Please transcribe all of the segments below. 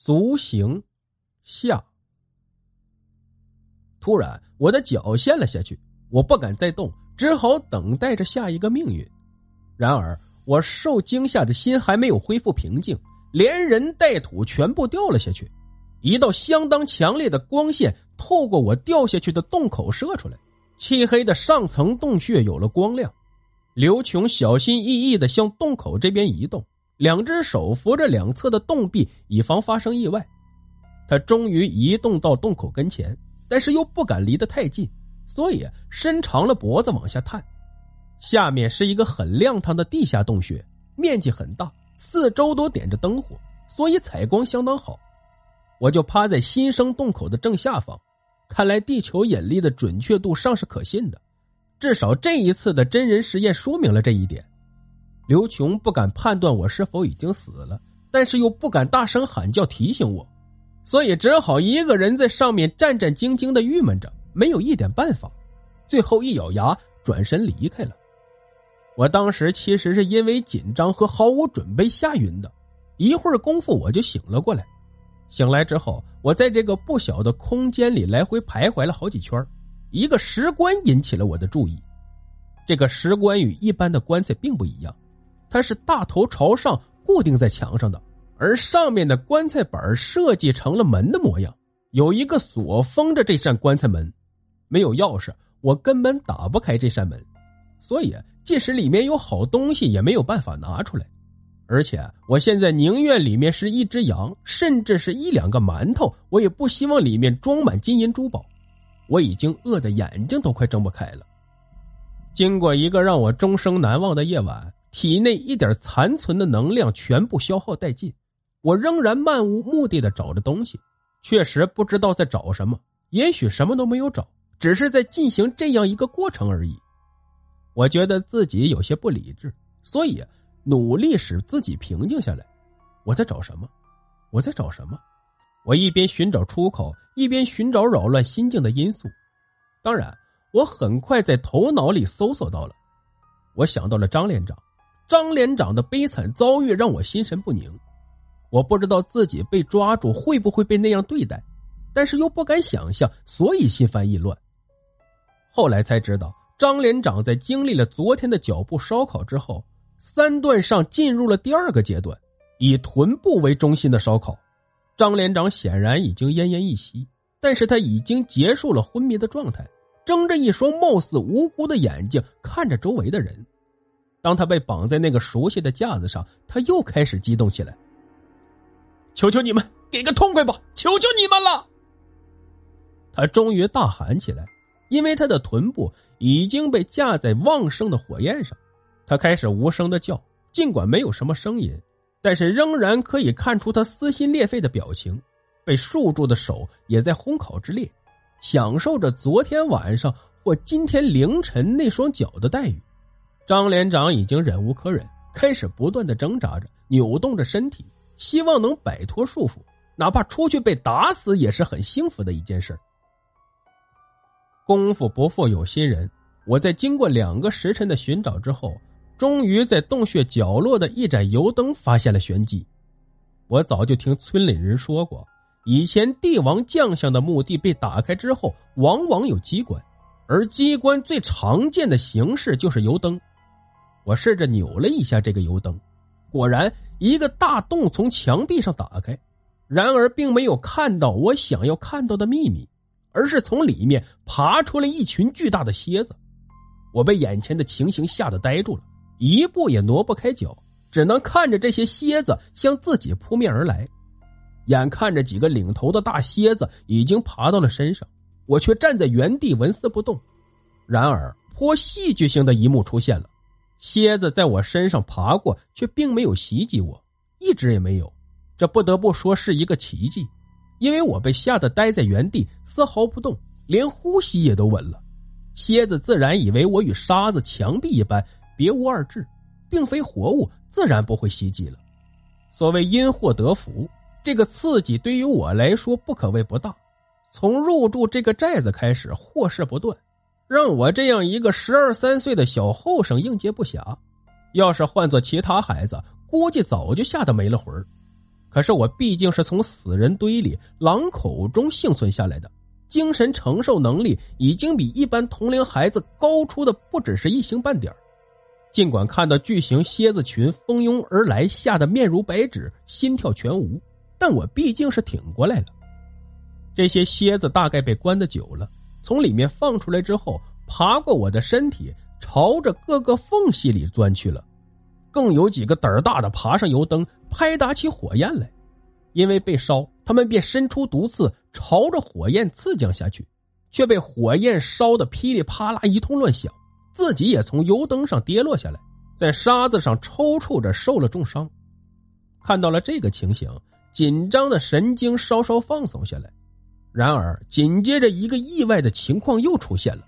足行下。突然，我的脚陷了下去，我不敢再动，只好等待着下一个命运。然而，我受惊吓的心还没有恢复平静，连人带土全部掉了下去。一道相当强烈的光线透过我掉下去的洞口射出来，漆黑的上层洞穴有了光亮。刘琼小心翼翼的向洞口这边移动，两只手扶着两侧的洞壁，以防发生意外。他终于移动到洞口跟前，但是又不敢离得太近，所以伸长了脖子往下探。下面是一个很亮堂的地下洞穴，面积很大，四周都点着灯火，所以采光相当好。我就趴在新生洞口的正下方，看来地球引力的准确度尚是可信的，至少这一次的真人实验说明了这一点。刘琼不敢判断我是否已经死了，但是又不敢大声喊叫提醒我，所以只好一个人在上面战战兢兢的郁闷着，没有一点办法。最后一咬牙，转身离开了。我当时其实是因为紧张和毫无准备吓晕的，一会儿功夫我就醒了过来。醒来之后，我在这个不小的空间里来回徘徊了好几圈一个石棺引起了我的注意。这个石棺与一般的棺材并不一样，它是大头朝上固定在墙上的，而上面的棺材板设计成了门的模样，有一个锁封着这扇棺材门。没有钥匙，我根本打不开这扇门，所以即使里面有好东西，也没有办法拿出来。而且，我现在宁愿里面是一只羊，甚至是一两个馒头，我也不希望里面装满金银珠宝。我已经饿得眼睛都快睁不开了。经过一个让我终生难忘的夜晚，体内一点残存的能量全部消耗殆尽，我仍然漫无目的的找着东西，确实不知道在找什么，也许什么都没有找，只是在进行这样一个过程而已。我觉得自己有些不理智，所以。努力使自己平静下来。我在找什么？我在找什么？我一边寻找出口，一边寻找扰乱心境的因素。当然，我很快在头脑里搜索到了。我想到了张连长，张连长的悲惨遭遇让我心神不宁。我不知道自己被抓住会不会被那样对待，但是又不敢想象，所以心烦意乱。后来才知道，张连长在经历了昨天的脚步烧烤之后。三段上进入了第二个阶段，以臀部为中心的烧烤。张连长显然已经奄奄一息，但是他已经结束了昏迷的状态，睁着一双貌似无辜的眼睛看着周围的人。当他被绑在那个熟悉的架子上，他又开始激动起来：“求求你们，给个痛快吧！求求你们了！”他终于大喊起来，因为他的臀部已经被架在旺盛的火焰上。他开始无声的叫，尽管没有什么声音，但是仍然可以看出他撕心裂肺的表情。被束住的手也在烘烤之列，享受着昨天晚上或今天凌晨那双脚的待遇。张连长已经忍无可忍，开始不断的挣扎着，扭动着身体，希望能摆脱束缚，哪怕出去被打死也是很幸福的一件事。功夫不负有心人，我在经过两个时辰的寻找之后。终于在洞穴角落的一盏油灯发现了玄机。我早就听村里人说过，以前帝王将相的墓地被打开之后，往往有机关，而机关最常见的形式就是油灯。我试着扭了一下这个油灯，果然一个大洞从墙壁上打开，然而并没有看到我想要看到的秘密，而是从里面爬出了一群巨大的蝎子。我被眼前的情形吓得呆住了。一步也挪不开脚，只能看着这些蝎子向自己扑面而来。眼看着几个领头的大蝎子已经爬到了身上，我却站在原地纹丝不动。然而，颇戏剧性的一幕出现了：蝎子在我身上爬过，却并没有袭击我，一只也没有。这不得不说是一个奇迹，因为我被吓得呆在原地，丝毫不动，连呼吸也都稳了。蝎子自然以为我与沙子、墙壁一般。别无二致，并非活物，自然不会袭击了。所谓因祸得福，这个刺激对于我来说不可谓不大。从入住这个寨子开始，祸事不断，让我这样一个十二三岁的小后生应接不暇。要是换做其他孩子，估计早就吓得没了魂儿。可是我毕竟是从死人堆里、狼口中幸存下来的，精神承受能力已经比一般同龄孩子高出的不只是一星半点尽管看到巨型蝎子群蜂拥而来，吓得面如白纸、心跳全无，但我毕竟是挺过来了。这些蝎子大概被关的久了，从里面放出来之后，爬过我的身体，朝着各个缝隙里钻去了。更有几个胆儿大的爬上油灯，拍打起火焰来。因为被烧，他们便伸出毒刺，朝着火焰刺将下去，却被火焰烧得噼里啪啦一通乱响，自己也从油灯上跌落下来，在沙子上抽搐着，受了重伤。看到了这个情形，紧张的神经稍稍放松下来。然而，紧接着一个意外的情况又出现了，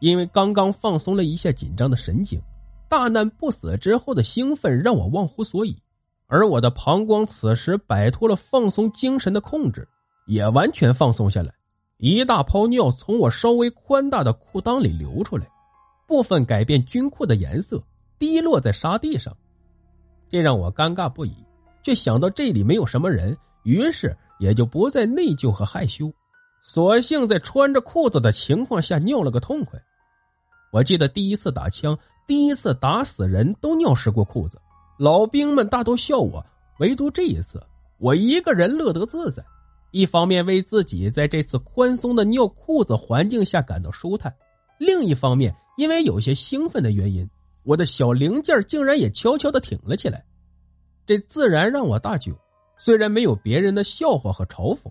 因为刚刚放松了一下紧张的神经，大难不死之后的兴奋让我忘乎所以，而我的膀胱此时摆脱了放松精神的控制，也完全放松下来，一大泡尿从我稍微宽大的裤裆里流出来，部分改变军裤的颜色，滴落在沙地上，这让我尴尬不已，却想到这里没有什么人，于是。也就不再内疚和害羞，索性在穿着裤子的情况下尿了个痛快。我记得第一次打枪，第一次打死人都尿湿过裤子，老兵们大都笑我，唯独这一次，我一个人乐得自在。一方面为自己在这次宽松的尿裤子环境下感到舒坦，另一方面因为有些兴奋的原因，我的小零件竟然也悄悄的挺了起来，这自然让我大窘。虽然没有别人的笑话和嘲讽，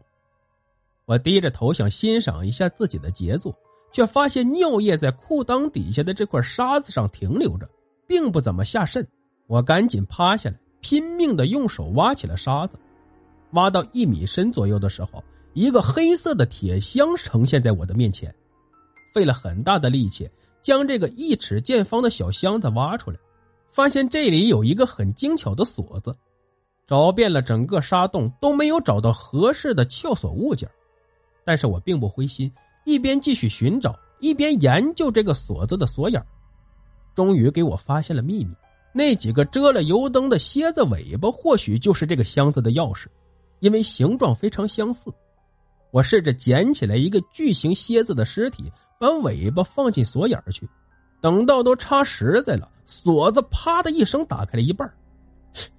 我低着头想欣赏一下自己的杰作，却发现尿液在裤裆底下的这块沙子上停留着，并不怎么下渗。我赶紧趴下来，拼命的用手挖起了沙子。挖到一米深左右的时候，一个黑色的铁箱呈现在我的面前。费了很大的力气，将这个一尺见方的小箱子挖出来，发现这里有一个很精巧的锁子。找遍了整个沙洞都没有找到合适的撬锁物件，但是我并不灰心，一边继续寻找，一边研究这个锁子的锁眼终于给我发现了秘密，那几个遮了油灯的蝎子尾巴或许就是这个箱子的钥匙，因为形状非常相似。我试着捡起来一个巨型蝎子的尸体，把尾巴放进锁眼去，等到都插实在了，锁子啪的一声打开了一半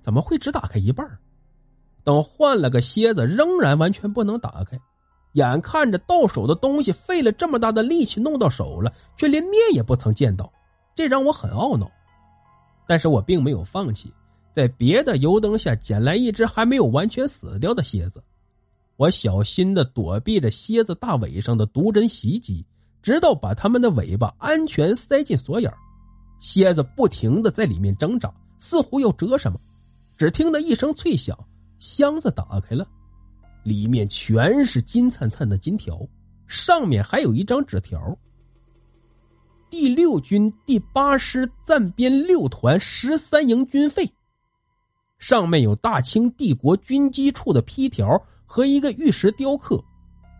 怎么会只打开一半？等换了个蝎子，仍然完全不能打开。眼看着到手的东西费了这么大的力气弄到手了，却连面也不曾见到，这让我很懊恼。但是我并没有放弃，在别的油灯下捡来一只还没有完全死掉的蝎子。我小心的躲避着蝎子大尾上的毒针袭击，直到把它们的尾巴安全塞进锁眼。蝎子不停的在里面挣扎。似乎要折什么，只听得一声脆响，箱子打开了，里面全是金灿灿的金条，上面还有一张纸条：“第六军第八师暂编六团十三营军费。”上面有大清帝国军机处的批条和一个玉石雕刻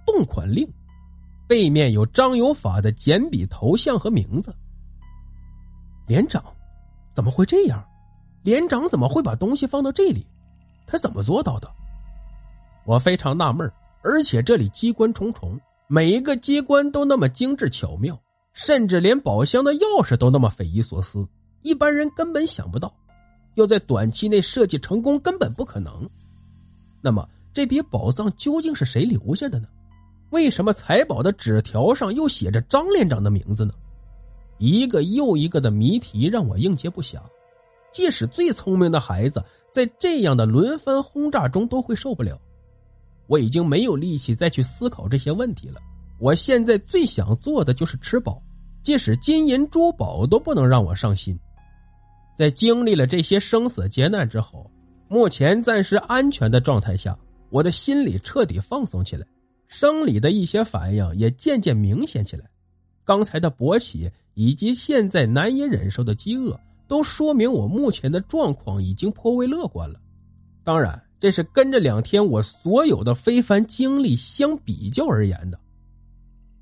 动款令，背面有张有法的简笔头像和名字。连长，怎么会这样？连长怎么会把东西放到这里？他怎么做到的？我非常纳闷而且这里机关重重，每一个机关都那么精致巧妙，甚至连宝箱的钥匙都那么匪夷所思，一般人根本想不到。要在短期内设计成功，根本不可能。那么，这笔宝藏究竟是谁留下的呢？为什么财宝的纸条上又写着张连长的名字呢？一个又一个的谜题让我应接不暇。即使最聪明的孩子，在这样的轮番轰炸中都会受不了。我已经没有力气再去思考这些问题了。我现在最想做的就是吃饱，即使金银珠宝都不能让我伤心。在经历了这些生死劫难之后，目前暂时安全的状态下，我的心里彻底放松起来，生理的一些反应也渐渐明显起来。刚才的勃起以及现在难以忍受的饥饿。都说明我目前的状况已经颇为乐观了，当然，这是跟这两天我所有的非凡经历相比较而言的。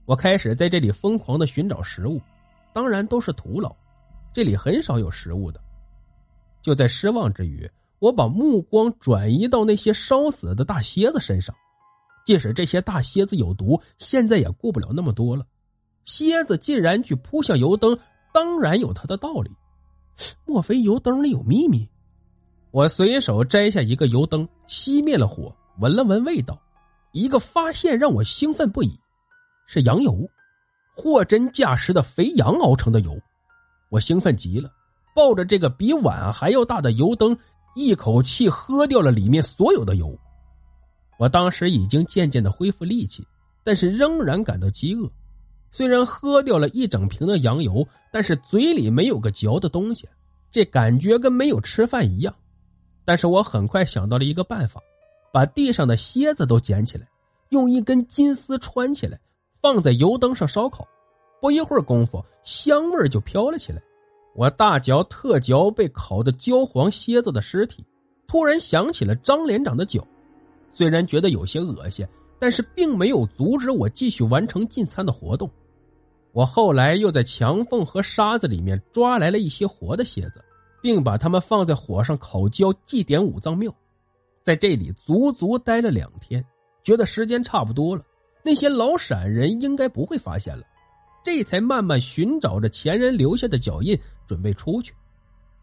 我开始在这里疯狂的寻找食物，当然都是徒劳，这里很少有食物的。就在失望之余，我把目光转移到那些烧死的大蝎子身上。即使这些大蝎子有毒，现在也顾不了那么多了。蝎子竟然去扑向油灯，当然有它的道理。莫非油灯里有秘密？我随手摘下一个油灯，熄灭了火，闻了闻味道，一个发现让我兴奋不已，是羊油，货真价实的肥羊熬成的油。我兴奋极了，抱着这个比碗还要大的油灯，一口气喝掉了里面所有的油。我当时已经渐渐的恢复力气，但是仍然感到饥饿。虽然喝掉了一整瓶的羊油，但是嘴里没有个嚼的东西，这感觉跟没有吃饭一样。但是我很快想到了一个办法，把地上的蝎子都捡起来，用一根金丝穿起来，放在油灯上烧烤。不一会儿功夫，香味就飘了起来。我大嚼特嚼被烤得焦黄蝎子的尸体，突然想起了张连长的脚。虽然觉得有些恶心，但是并没有阻止我继续完成进餐的活动。我后来又在墙缝和沙子里面抓来了一些活的蝎子。并把它们放在火上烤焦，祭奠五脏庙。在这里足足待了两天，觉得时间差不多了，那些老陕人应该不会发现了，这才慢慢寻找着前人留下的脚印，准备出去。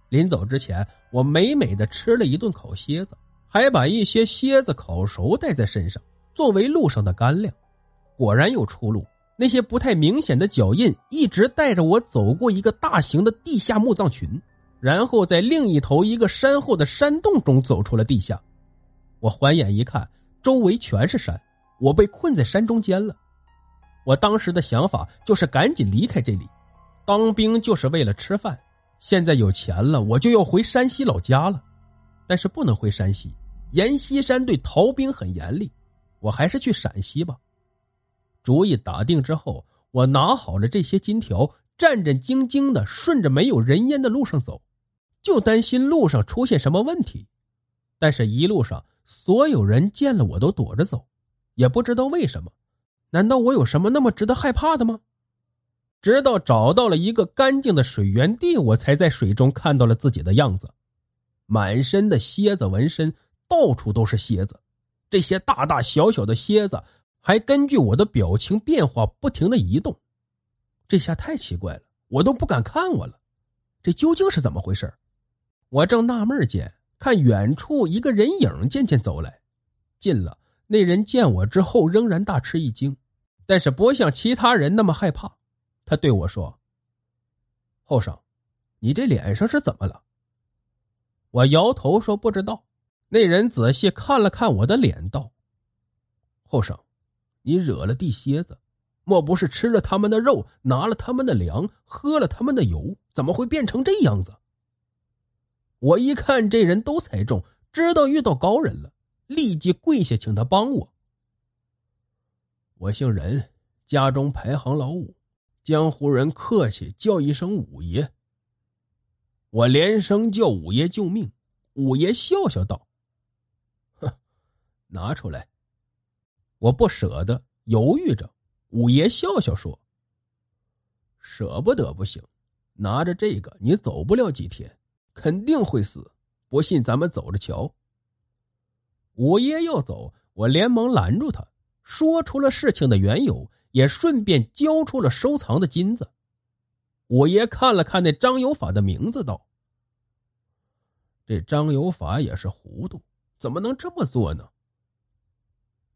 临走之前，我美美的吃了一顿烤蝎子，还把一些蝎子烤熟带在身上，作为路上的干粮。果然有出路，那些不太明显的脚印一直带着我走过一个大型的地下墓葬群。然后在另一头一个山后的山洞中走出了地下，我环眼一看，周围全是山，我被困在山中间了。我当时的想法就是赶紧离开这里，当兵就是为了吃饭，现在有钱了，我就要回山西老家了。但是不能回山西，阎锡山对逃兵很严厉，我还是去陕西吧。主意打定之后，我拿好了这些金条，战战兢兢的顺着没有人烟的路上走。就担心路上出现什么问题，但是一路上所有人见了我都躲着走，也不知道为什么。难道我有什么那么值得害怕的吗？直到找到了一个干净的水源地，我才在水中看到了自己的样子，满身的蝎子纹身，到处都是蝎子。这些大大小小的蝎子还根据我的表情变化不停的移动，这下太奇怪了，我都不敢看我了。这究竟是怎么回事？我正纳闷间，看远处一个人影渐渐走来，近了。那人见我之后，仍然大吃一惊，但是不像其他人那么害怕。他对我说：“后生，你这脸上是怎么了？”我摇头说：“不知道。”那人仔细看了看我的脸，道：“后生，你惹了地蝎子，莫不是吃了他们的肉，拿了他们的粮，喝了他们的油？怎么会变成这样子？”我一看这人都猜中，知道遇到高人了，立即跪下请他帮我。我姓任，家中排行老五，江湖人客气叫一声五爷。我连声叫五爷救命。五爷笑笑道：“哼，拿出来。”我不舍得，犹豫着。五爷笑笑说：“舍不得不行，拿着这个，你走不了几天。”肯定会死，不信咱们走着瞧。五爷要走，我连忙拦住他，说出了事情的缘由，也顺便交出了收藏的金子。五爷看了看那张有法的名字，道：“这张有法也是糊涂，怎么能这么做呢？”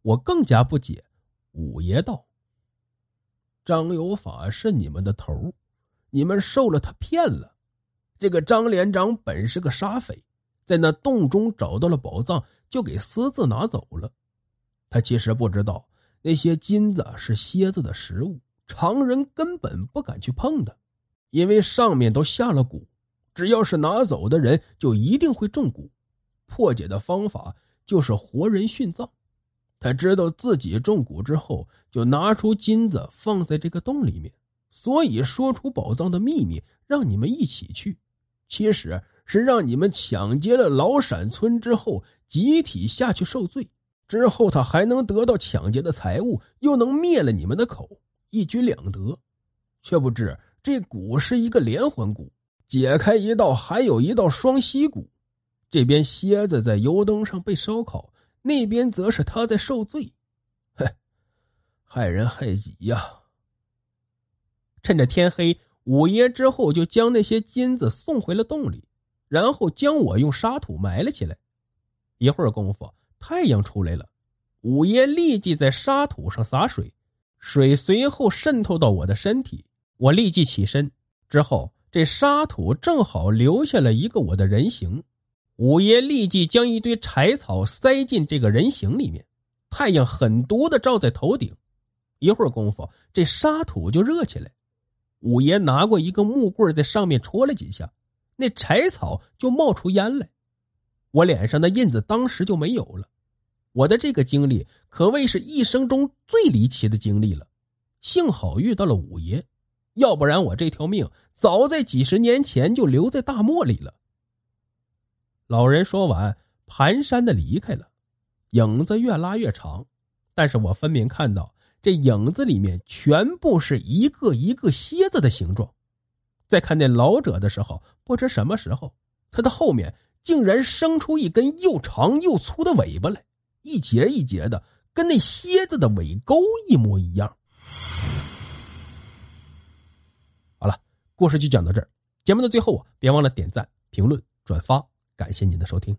我更加不解。五爷道：“张有法是你们的头，你们受了他骗了。”这个张连长本是个沙匪，在那洞中找到了宝藏，就给私自拿走了。他其实不知道那些金子是蝎子的食物，常人根本不敢去碰的，因为上面都下了蛊。只要是拿走的人，就一定会中蛊。破解的方法就是活人殉葬。他知道自己中蛊之后，就拿出金子放在这个洞里面，所以说出宝藏的秘密，让你们一起去。其实是让你们抢劫了老陕村之后，集体下去受罪。之后他还能得到抢劫的财物，又能灭了你们的口，一举两得。却不知这蛊是一个连环蛊，解开一道还有一道双溪蛊。这边蝎子在油灯上被烧烤，那边则是他在受罪。哼，害人害己呀！趁着天黑，五爷之后就将那些金子送回了洞里，然后将我用沙土埋了起来。一会儿功夫，太阳出来了，五爷立即在沙土上洒水，水随后渗透到我的身体，我立即起身。之后，这沙土正好留下了一个我的人形。五爷立即将一堆柴草塞进这个人形里面，太阳狠毒的照在头顶，一会儿功夫，这沙土就热起来。五爷拿过一个木棍，在上面戳了几下，那柴草就冒出烟来。我脸上的印子当时就没有了。我的这个经历可谓是一生中最离奇的经历了。幸好遇到了五爷，要不然我这条命早在几十年前就留在大漠里了。老人说完，蹒跚的离开了，影子越拉越长，但是我分明看到。这影子里面全部是一个一个蝎子的形状，在看那老者的时候，不知什么时候，他的后面竟然生出一根又长又粗的尾巴来，一节一节的，跟那蝎子的尾钩一模一样。好了，故事就讲到这儿。节目的最后啊，别忘了点赞、评论、转发，感谢您的收听。